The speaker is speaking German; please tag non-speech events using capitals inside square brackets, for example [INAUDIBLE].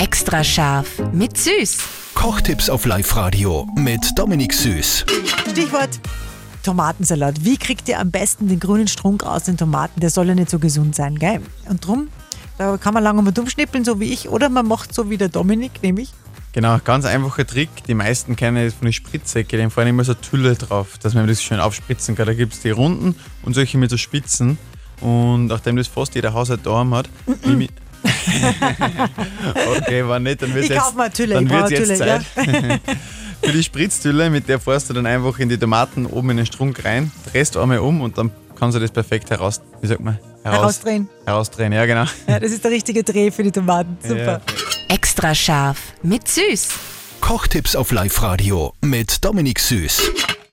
Extra scharf mit Süß. Kochtipps auf Live-Radio mit Dominik Süß. Stichwort Tomatensalat. Wie kriegt ihr am besten den grünen Strunk aus den Tomaten? Der soll ja nicht so gesund sein, gell? Und drum, da kann man lange mal dumm schnippeln, so wie ich, oder man macht so wie der Dominik, nämlich. Genau, ganz einfacher Trick. Die meisten kennen das von den Spritzsäcken. Den vorne immer so eine Tülle drauf, dass man das schön aufspritzen kann. Da gibt es die runden und solche mit so Spitzen. Und nachdem das fast jeder Haushalt daheim hat, nehme ich. [LAUGHS] okay, war nicht, dann wird Ich jetzt, kauf mir eine Tülle, dann ich brauche wird's eine jetzt Tülle, Zeit. [LAUGHS] Für die Spritztülle, mit der fährst du dann einfach in die Tomaten oben in den Strunk rein, drehst einmal um und dann kannst du das perfekt heraus, wie sagt man? Heraus, Herausdrehen. Herausdrehen, ja genau. Ja, das ist der richtige Dreh für die Tomaten. Super. Ja. Extra scharf mit Süß. Kochtipps auf Live-Radio mit Dominik Süß.